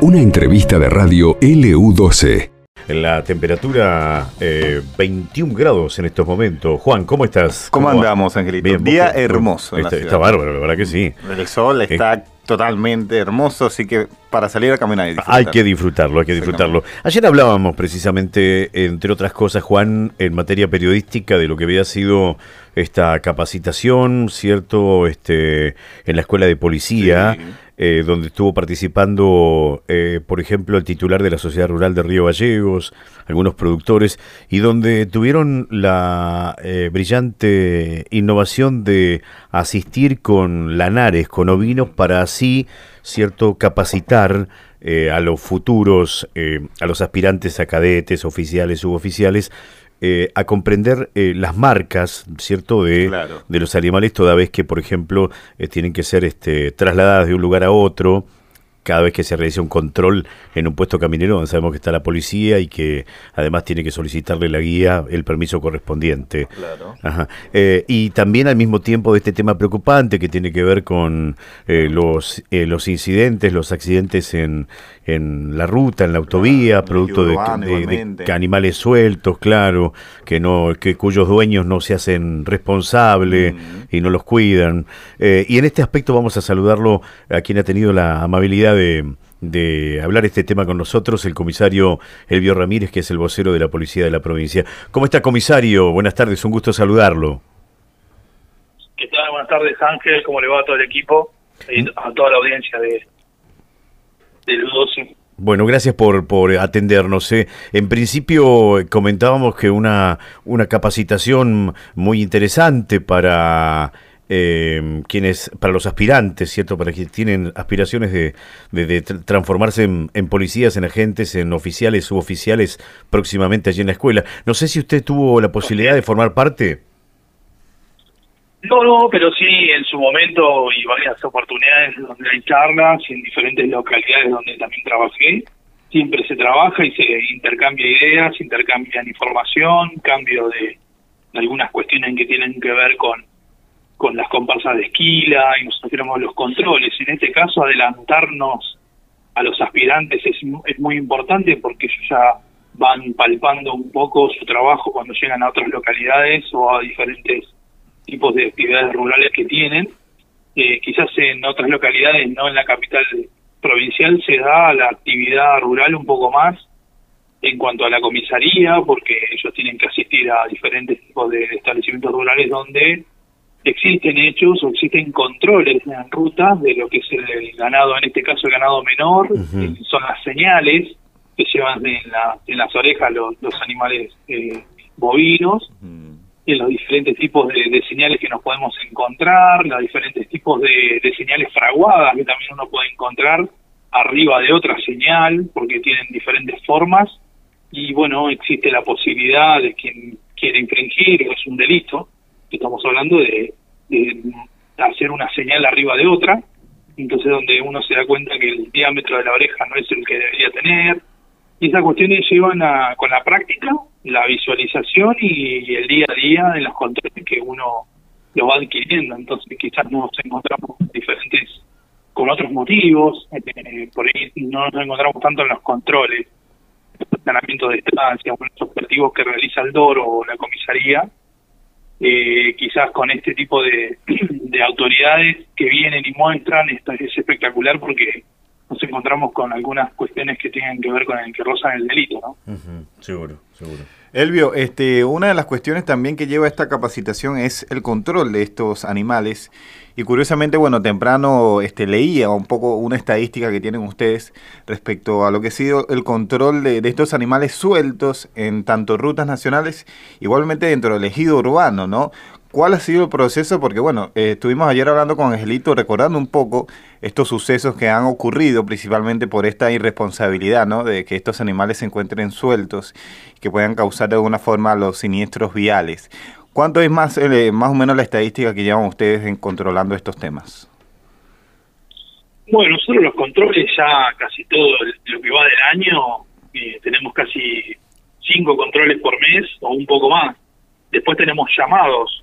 Una entrevista de radio LU12. La temperatura 21 eh, grados en estos momentos. Juan, ¿cómo estás? ¿Cómo, andamos, Angelito? Bien, Día hermoso. está, está, bárbaro, la verdad que sí. El sol está totalmente hermoso, así que para salir a caminar y Hay que disfrutarlo, hay que disfrutarlo. Ayer hablábamos precisamente, entre otras cosas, Juan, en materia periodística, de lo que había sido esta capacitación, ¿cierto? Este, en la escuela de policía. Eh, donde estuvo participando, eh, por ejemplo, el titular de la Sociedad Rural de Río Gallegos, algunos productores, y donde tuvieron la eh, brillante innovación de asistir con lanares, con ovinos, para así, cierto, capacitar a los futuros, a los aspirantes a cadetes, oficiales, suboficiales, eh, a comprender eh, las marcas, ¿cierto?, de, de, los animales, toda vez que, por ejemplo, eh, tienen que ser este, trasladadas de un lugar a otro cada vez que se realiza un control en un puesto caminero donde sabemos que está la policía y que además tiene que solicitarle la guía el permiso correspondiente. Claro. Eh, y también al mismo tiempo de este tema preocupante que tiene que ver con eh, los, eh, los incidentes, los accidentes en, en la ruta, en la autovía, producto de, animales sueltos, claro, que no que cuyos dueños no se hacen responsables y no los cuidan. y en este aspecto vamos a saludarlo a quien ha tenido la amabilidad de, hablar este tema con nosotros, el comisario Elvio Ramírez, que es el vocero de la Policía de la provincia. ¿Cómo está, comisario? Buenas tardes, un gusto saludarlo. ¿Qué tal? Buenas tardes, Ángel. ¿Cómo le va a todo el equipo? Y a toda la audiencia de, de 12 Bueno, gracias por, por atendernos. ¿eh? En principio comentábamos que una, una capacitación muy interesante para eh, quienes, para los aspirantes, ¿cierto? Para quienes tienen aspiraciones de, de, transformarse en, policías, en agentes, en oficiales, suboficiales próximamente allí en la escuela. No sé si usted tuvo la posibilidad de formar parte. No, no, pero sí en su momento y varias oportunidades donde hay charlas y en diferentes localidades donde también trabajé. Siempre se trabaja y se intercambia ideas, intercambian información, cambio de algunas cuestiones que tienen que ver con con las comparsas de esquila y nosotros tenemos los controles. En este caso, adelantarnos a los aspirantes es, es muy importante porque ellos ya van palpando un poco su trabajo cuando llegan a otras localidades o a diferentes tipos de actividades rurales que tienen. Eh, quizás en otras localidades, no en la capital provincial, se da la actividad rural un poco más en cuanto a la comisaría, porque ellos tienen que asistir a diferentes tipos de establecimientos rurales donde existen hechos o existen controles en ruta de lo que es el, ganado, en este caso el ganado menor, son las señales que llevan en, la, en las orejas los, los animales eh, bovinos, en los diferentes tipos de, señales que nos podemos encontrar, los diferentes tipos de, de señales fraguadas que también uno puede encontrar arriba de otra señal, porque tienen diferentes formas, y bueno, existe la posibilidad de quien quiere infringir, es un delito, estamos hablando de, hacer una señal arriba de otra, entonces donde uno se da cuenta que el diámetro de la oreja no es el que debería tener, y esas cuestiones llevan a, con la práctica, la visualización y, el día a día en los controles que uno lo va adquiriendo, entonces quizás nos encontramos diferentes con otros motivos, eh, por ahí no nos encontramos tanto en los controles, el de estancia, con los objetivos que realiza el DORO o la comisaría, eh, quizás con este tipo de, autoridades que vienen y muestran, esto es espectacular porque nos encontramos con algunas cuestiones que tienen que ver con el que rozan el delito, ¿no? seguro, seguro. Elvio, este, una de las cuestiones también que lleva esta capacitación es el control de estos animales. Y curiosamente, bueno, temprano este, leía un poco una estadística que tienen ustedes respecto a lo que ha sido el control de, estos animales sueltos en tanto rutas nacionales, igualmente dentro del ejido urbano, ¿no? ¿Cuál ha sido el proceso? Porque bueno, eh, estuvimos ayer hablando con Angelito recordando un poco estos sucesos que han ocurrido principalmente por esta irresponsabilidad, ¿no? De que estos animales se encuentren sueltos que puedan causar de alguna forma los siniestros viales. ¿Cuánto es más, eh, más o menos la estadística que llevan ustedes en controlando estos temas? Bueno, nosotros los controles ya casi todo lo que va del año, eh, tenemos casi cinco controles por mes o un poco más. Después tenemos llamados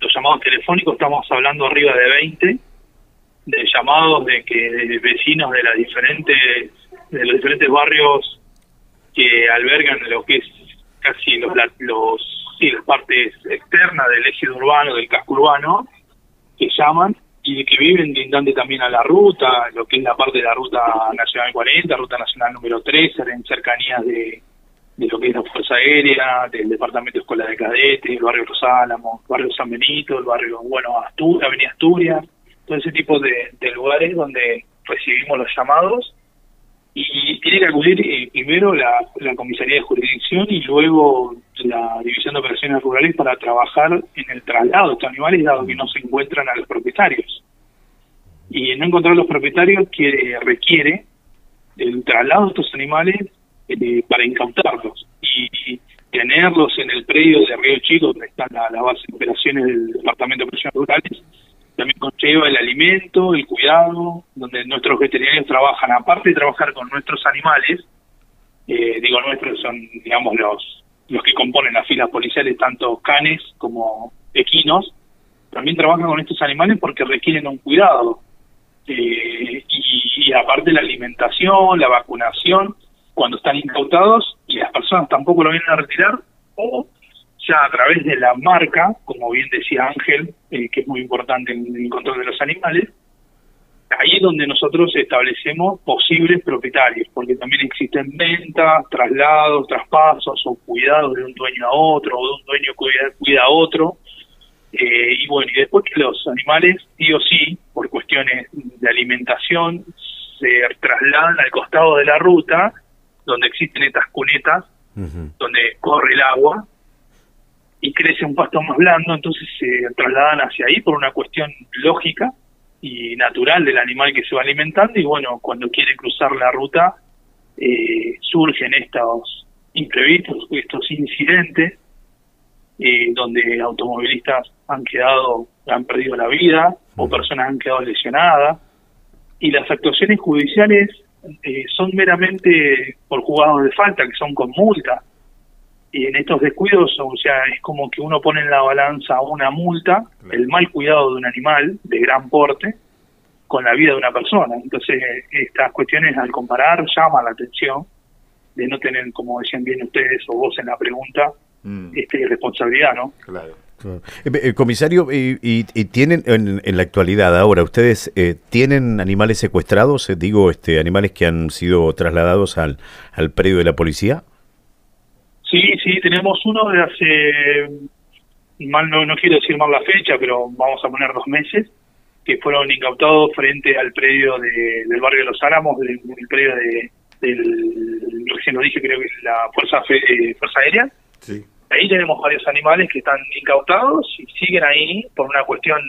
los llamados telefónicos, estamos hablando arriba de 20, de llamados de que vecinos de las diferentes de los diferentes barrios que albergan lo que es casi los los sí, las partes externas del eje urbano del casco urbano que llaman y que viven lindante también a la ruta, lo que es la parte de la ruta nacional 40, ruta nacional número 3, en cercanías de, de lo que es la Fuerza Aérea, del Departamento de Escuela de Cadetes, el barrio Los Álamos, el barrio San Benito, el barrio, bueno, Asturias, Avenida Asturias, todo ese tipo de, lugares donde recibimos los llamados y tiene que acudir eh, primero la, comisaría de jurisdicción y luego la división de operaciones rurales para trabajar en el traslado. De estos animales dado que no se encuentran a los propietarios. Y no encontrar los propietarios que requiere el traslado de estos animales eh, para incautarlos. Y, tenerlos en el predio de Río Chico, donde está la, base de operaciones del Departamento de Operaciones Rurales, también conlleva el alimento, el cuidado, donde nuestros veterinarios trabajan, aparte de trabajar con nuestros animales, eh, digo nuestros, son digamos los, los que componen las filas policiales, tanto canes como equinos, también trabajan con estos animales porque requieren un cuidado. Eh, y, y aparte la alimentación, la vacunación, cuando están incautados y las personas tampoco lo vienen a retirar, o ya a través de la marca, como bien decía Ángel, eh, que es muy importante en el control de los animales, ahí es donde nosotros establecemos posibles propietarios, porque también existen ventas, traslados, traspasos o cuidados de un dueño a otro, o de un dueño cuida, cuida a otro. Eh, y bueno, y después que los animales, sí o sí, por cuestiones de alimentación, se trasladan al costado de la ruta, donde existen estas cunetas, donde corre el agua y crece un pasto más blando, entonces se trasladan hacia ahí por una cuestión lógica y natural del animal que se va alimentando y bueno, cuando quiere cruzar la ruta eh, surgen estos imprevistos, estos incidentes eh, donde automovilistas han quedado, han perdido la vida o personas han quedado lesionadas y las actuaciones judiciales eh, son meramente por jugados de falta, que son con multa. Y en estos descuidos, o sea, es como que uno pone en la balanza una multa, el mal cuidado de un animal de gran porte, con la vida de una persona. Entonces, estas cuestiones al comparar llaman la atención de no tener, como decían bien ustedes o vos en la pregunta, mm. este, responsabilidad, ¿no? Claro. Eh, eh, comisario, y, tienen en, la actualidad ahora, ¿ustedes eh, tienen animales secuestrados? digo, este, animales que han sido trasladados al, al predio de la policía. Sí, sí, tenemos uno de hace, mal no, no quiero decir mal la fecha, pero vamos a poner dos meses, que fueron incautados frente al predio de, del barrio de Los Álamos, del, predio de, del, recién lo dije, creo que la Fuerza, Fuerza Aérea. Sí Ahí tenemos varios animales que están incautados y siguen ahí por una cuestión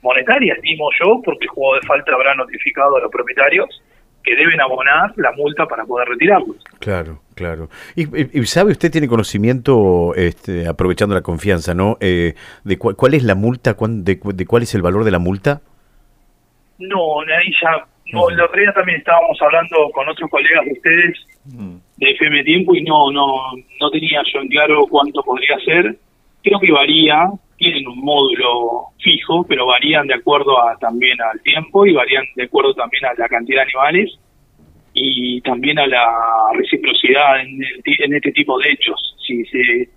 monetaria, estimo yo, porque el juego de falta habrá notificado a los propietarios que deben abonar la multa para poder retirarlos. Claro, claro. ¿Y, sabe usted, tiene conocimiento, este, aprovechando la confianza, ¿no? Eh, de cuál es la multa, de, de, cuál es el valor de la multa? No, ahí ya no, el otro día también estábamos hablando con otros colegas de ustedes de FM Tiempo y no, no, no tenía yo en claro cuánto podría ser. Creo que varía, tienen un módulo fijo, pero varían de acuerdo a, también al tiempo y varían de acuerdo también a la cantidad de animales y también a la reciprocidad en, en este tipo de hechos. Si se,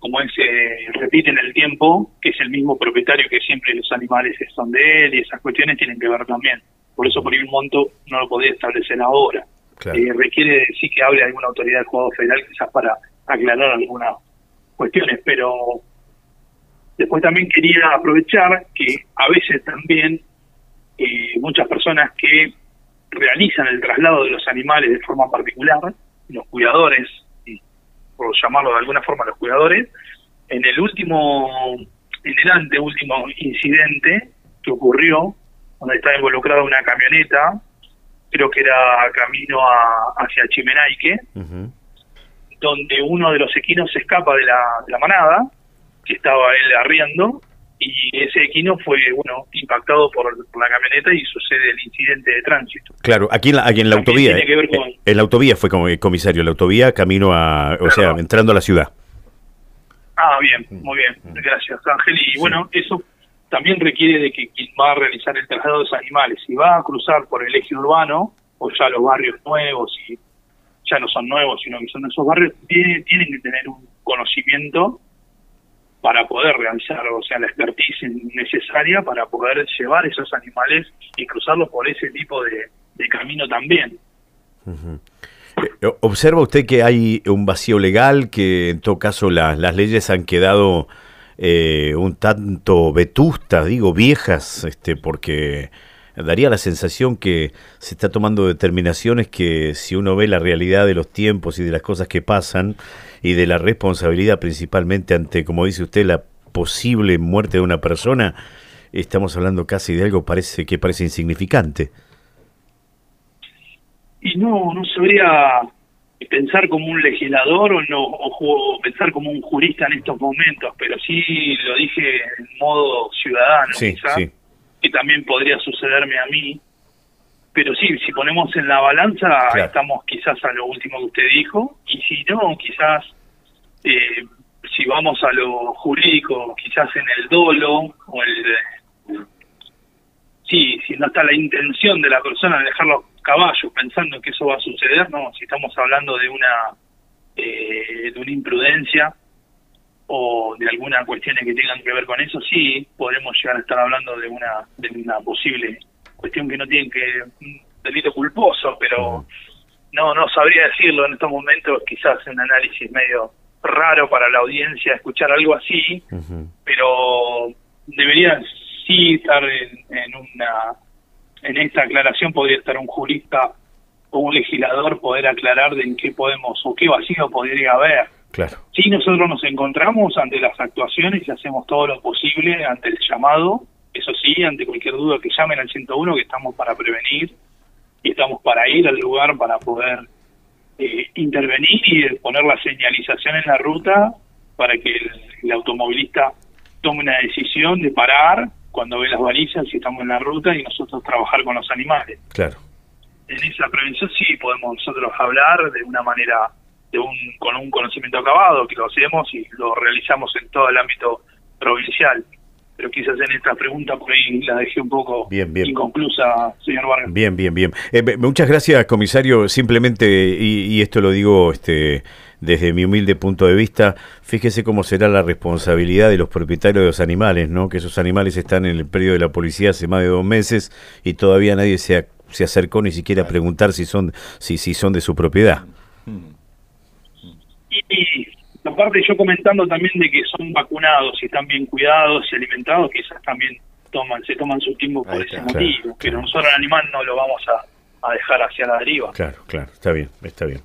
como él se repite en el tiempo, que es el mismo propietario que siempre los animales son de él y esas cuestiones tienen que ver también. Por eso por ahí un monto no lo podía establecer ahora. Eh, requiere sí que hable alguna autoridad del juego federal quizás para aclarar algunas cuestiones, pero después también quería aprovechar que a veces también eh, muchas personas que realizan el traslado de los animales de forma particular, los cuidadores, por llamarlo de alguna forma los cuidadores, en el último, en el anteúltimo incidente que ocurrió donde estaba involucrada una camioneta, creo que era camino hacia Chimenaique, donde uno de los equinos se escapa de la, de la manada, que estaba él arriendo, y ese equino fue bueno impactado por, la camioneta y sucede el incidente de tránsito. Claro, aquí en la, aquí en la autovía. Eh, en la autovía fue como comisario, la autovía camino a, o sea, entrando a la ciudad. Ah, bien, muy bien, gracias Ángel. Y bueno, eso también requiere de que quien va a realizar el traslado de esos animales, si va a cruzar por el eje urbano, o ya los barrios nuevos, y ya no son nuevos, sino que son esos barrios, tienen, tienen que tener un conocimiento para poder realizar, o sea, la expertise necesaria para poder llevar esos animales y cruzarlos por ese tipo de, camino también. Eh, ¿Observa usted que hay un vacío legal, que en todo caso las leyes han quedado eh, un tanto vetustas, digo, viejas, este, porque daría la sensación que se está tomando determinaciones que si uno ve la realidad de los tiempos y de las cosas que pasan y de la responsabilidad principalmente ante, como dice usted, la posible muerte de una persona, estamos hablando casi de algo parece que parece insignificante. Y no, no sabría pensar como un legislador o no o, pensar como un jurista en estos momentos, pero sí lo dije en modo ciudadano, que también podría sucederme a mí. Pero sí, si ponemos en la balanza, estamos quizás a lo último que usted dijo, y si no, quizás eh, si vamos a lo jurídico, quizás en el dolo o el sí, si no está la intención de la persona de dejarlo caballos pensando que eso va a suceder, no, si estamos hablando de una eh, de una imprudencia o de alguna cuestiones que tengan que ver con eso, sí, podremos llegar a estar hablando de una de una posible cuestión que no tiene que un delito culposo, pero no no sabría decirlo en estos momentos, quizás un análisis medio raro para la audiencia escuchar algo así, pero debería sí estar en una en esta aclaración podría estar un jurista o un legislador poder aclarar de en qué podemos o qué vacío podría haber. Claro. Si nosotros nos encontramos ante las actuaciones y hacemos todo lo posible ante el llamado, eso sí, ante cualquier duda que llamen al 101, que estamos para prevenir y estamos para ir al lugar para poder eh, intervenir y poner la señalización en la ruta para que el automovilista tome una decisión de parar cuando ve las balizas y estamos en la ruta y nosotros trabajar con los animales. Claro. En esa prevención sí podemos nosotros hablar de una manera, de un con un conocimiento acabado, que lo hacemos y lo realizamos en todo el ámbito provincial. Pero quizás en esta pregunta por ahí la dejé un poco inconclusa, señor Vargas. Bien, bien, bien. Eh, muchas gracias, comisario. Simplemente, y, y esto lo digo este desde mi humilde punto de vista, fíjese cómo será la responsabilidad de los propietarios de los animales, ¿no? Que esos animales están en el periodo de la policía hace más de dos meses y todavía nadie se, se acercó ni siquiera a preguntar si son, si, si son de su propiedad. Y, aparte yo comentando también de que son vacunados y están bien cuidados y alimentados, quizás también toman, se toman su tiempo por ese motivo, pero nosotros al animal no lo vamos a, a dejar hacia la deriva. Claro, claro, está bien, está bien.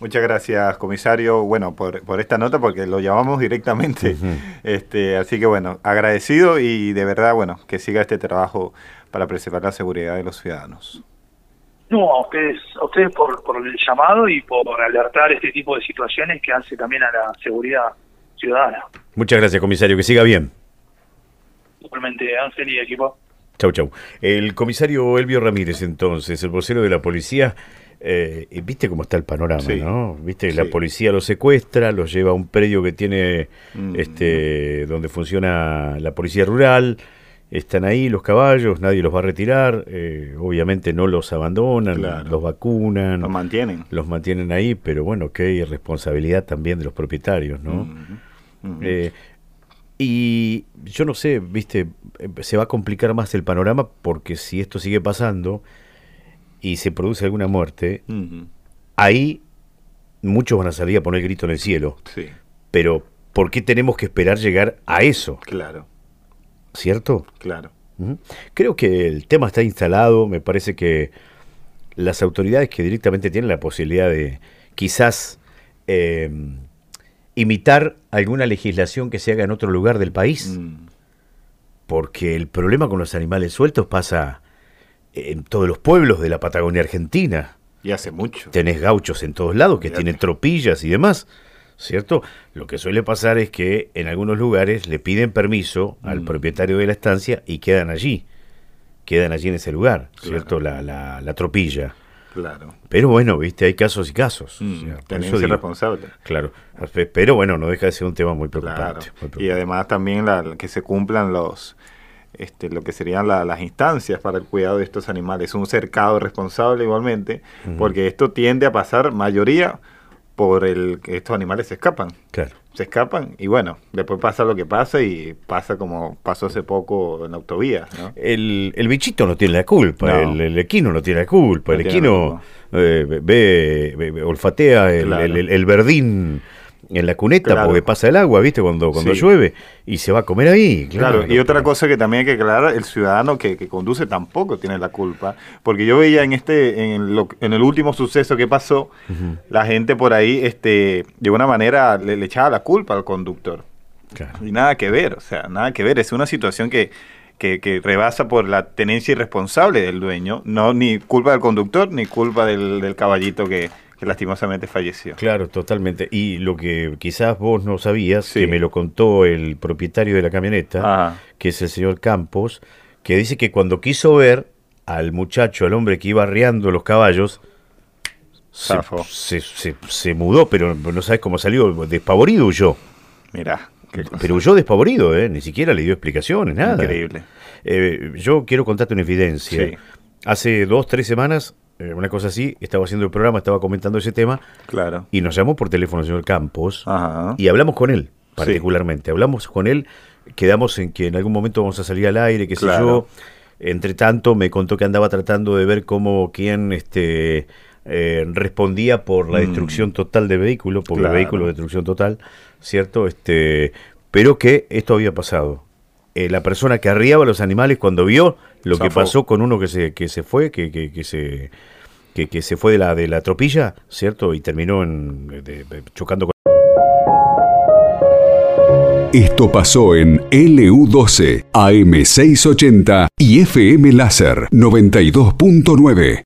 Muchas gracias, comisario, bueno, por, por esta nota, porque lo llamamos directamente. este, así que, bueno, agradecido y de verdad, bueno, que siga este trabajo para preservar la seguridad de los ciudadanos. No, a ustedes, a ustedes por, por el llamado y por alertar este tipo de situaciones que hace también a la seguridad ciudadana. Muchas gracias, comisario, que siga bien. Igualmente, Ángel y equipo. Chau, chau. El comisario Elvio Ramírez, entonces, el vocero de la policía, eh, viste cómo está el panorama, ¿no? Viste, la policía lo secuestra, lo lleva a un predio que tiene, mm. este, donde funciona la policía rural. Están ahí los caballos, nadie los va a retirar. Eh, obviamente no los abandonan, los vacunan. Los mantienen. Los mantienen ahí, pero bueno, que hay responsabilidad también de los propietarios, ¿no? Eh, y yo no sé, viste, se va a complicar más el panorama porque si esto sigue pasando, y se produce alguna muerte, ahí muchos van a salir a poner el grito en el cielo. Sí. Pero, ¿por qué tenemos que esperar llegar a eso? Claro. ¿Cierto? Claro. Creo que el tema está instalado, me parece que las autoridades que directamente tienen la posibilidad de quizás eh, imitar alguna legislación que se haga en otro lugar del país, mm. porque el problema con los animales sueltos pasa en todos los pueblos de la Patagonia Argentina. Y hace mucho. Tenés gauchos en todos lados que tienen tropillas y demás, ¿cierto? Lo que suele pasar es que en algunos lugares le piden permiso al mm. propietario de la estancia y quedan allí. Quedan allí en ese lugar, ¿cierto? La, la, la, tropilla. Claro. Pero bueno, viste, hay casos y casos. Mm, O sea, eso digo, responsable. Claro, pero bueno, no deja de ser un tema muy Claro. preocupante. Y además también la, que se cumplan los este, lo que serían la- las instancias para el cuidado de estos animales. Un cercado responsable igualmente, porque esto tiende a pasar mayoría por el que estos animales se escapan. Claro. Se escapan y bueno, después pasa lo que pasa y pasa como pasó hace poco en la autovía, ¿no? El, el bichito no tiene la culpa, No. el, el equino no tiene la culpa, No el equino eh, ve, ve- olfatea el, Claro. el- el- el verdín en la cuneta Claro. porque pasa el agua, ¿viste? Cuando, cuando Sí. llueve y se va a comer ahí. Claro, Claro, y otra cosa que también hay que aclarar, el ciudadano que, que conduce tampoco tiene la culpa, porque yo veía en este, en, lo- en el último suceso que pasó, la gente por ahí, este, de una manera le, le echaba la culpa al conductor Claro. y nada que ver, o sea, nada que ver, es una situación que, que, que rebasa por la tenencia irresponsable del dueño, no ni culpa del conductor ni culpa del, del caballito que, que lastimosamente falleció. Claro, totalmente. Y lo que quizás vos no sabías, Sí. que me lo contó el propietario de la camioneta, Ajá. que es el señor Campos, que dice que cuando quiso ver al muchacho, al hombre que iba arriando los caballos, se, Zafó. se, se- se mudó, pero no sabes cómo salió, despavorido huyó. Cosa Pero huyó despavorido, ¿eh? ni siquiera le dio explicaciones, nada. increíble. Eh, yo quiero contarte una evidencia. Sí. Hace dos, tres semanas, una cosa así, estaba haciendo el programa, estaba comentando ese tema, Claro. y nos llamó por teléfono el señor Campos, Ajá. y hablamos con él, particularmente. Hablamos con él, quedamos en que en algún momento vamos a salir al aire, qué sé Claro. yo. Entre tanto, me contó que andaba tratando de ver cómo quién este, eh, respondía por la Mm. destrucción total del vehículo, por Claro. el vehículo de destrucción total, ¿cierto? Este, pero que esto había pasado. Eh, la persona que arriaba a los animales cuando vio lo que pasó con uno que se, que se fue, que, que, que se que, que se fue de la de la tropilla, ¿cierto? Y terminó en, de- de- chocando con Esto pasó en LU12, AM680 y FM Láser 92.9.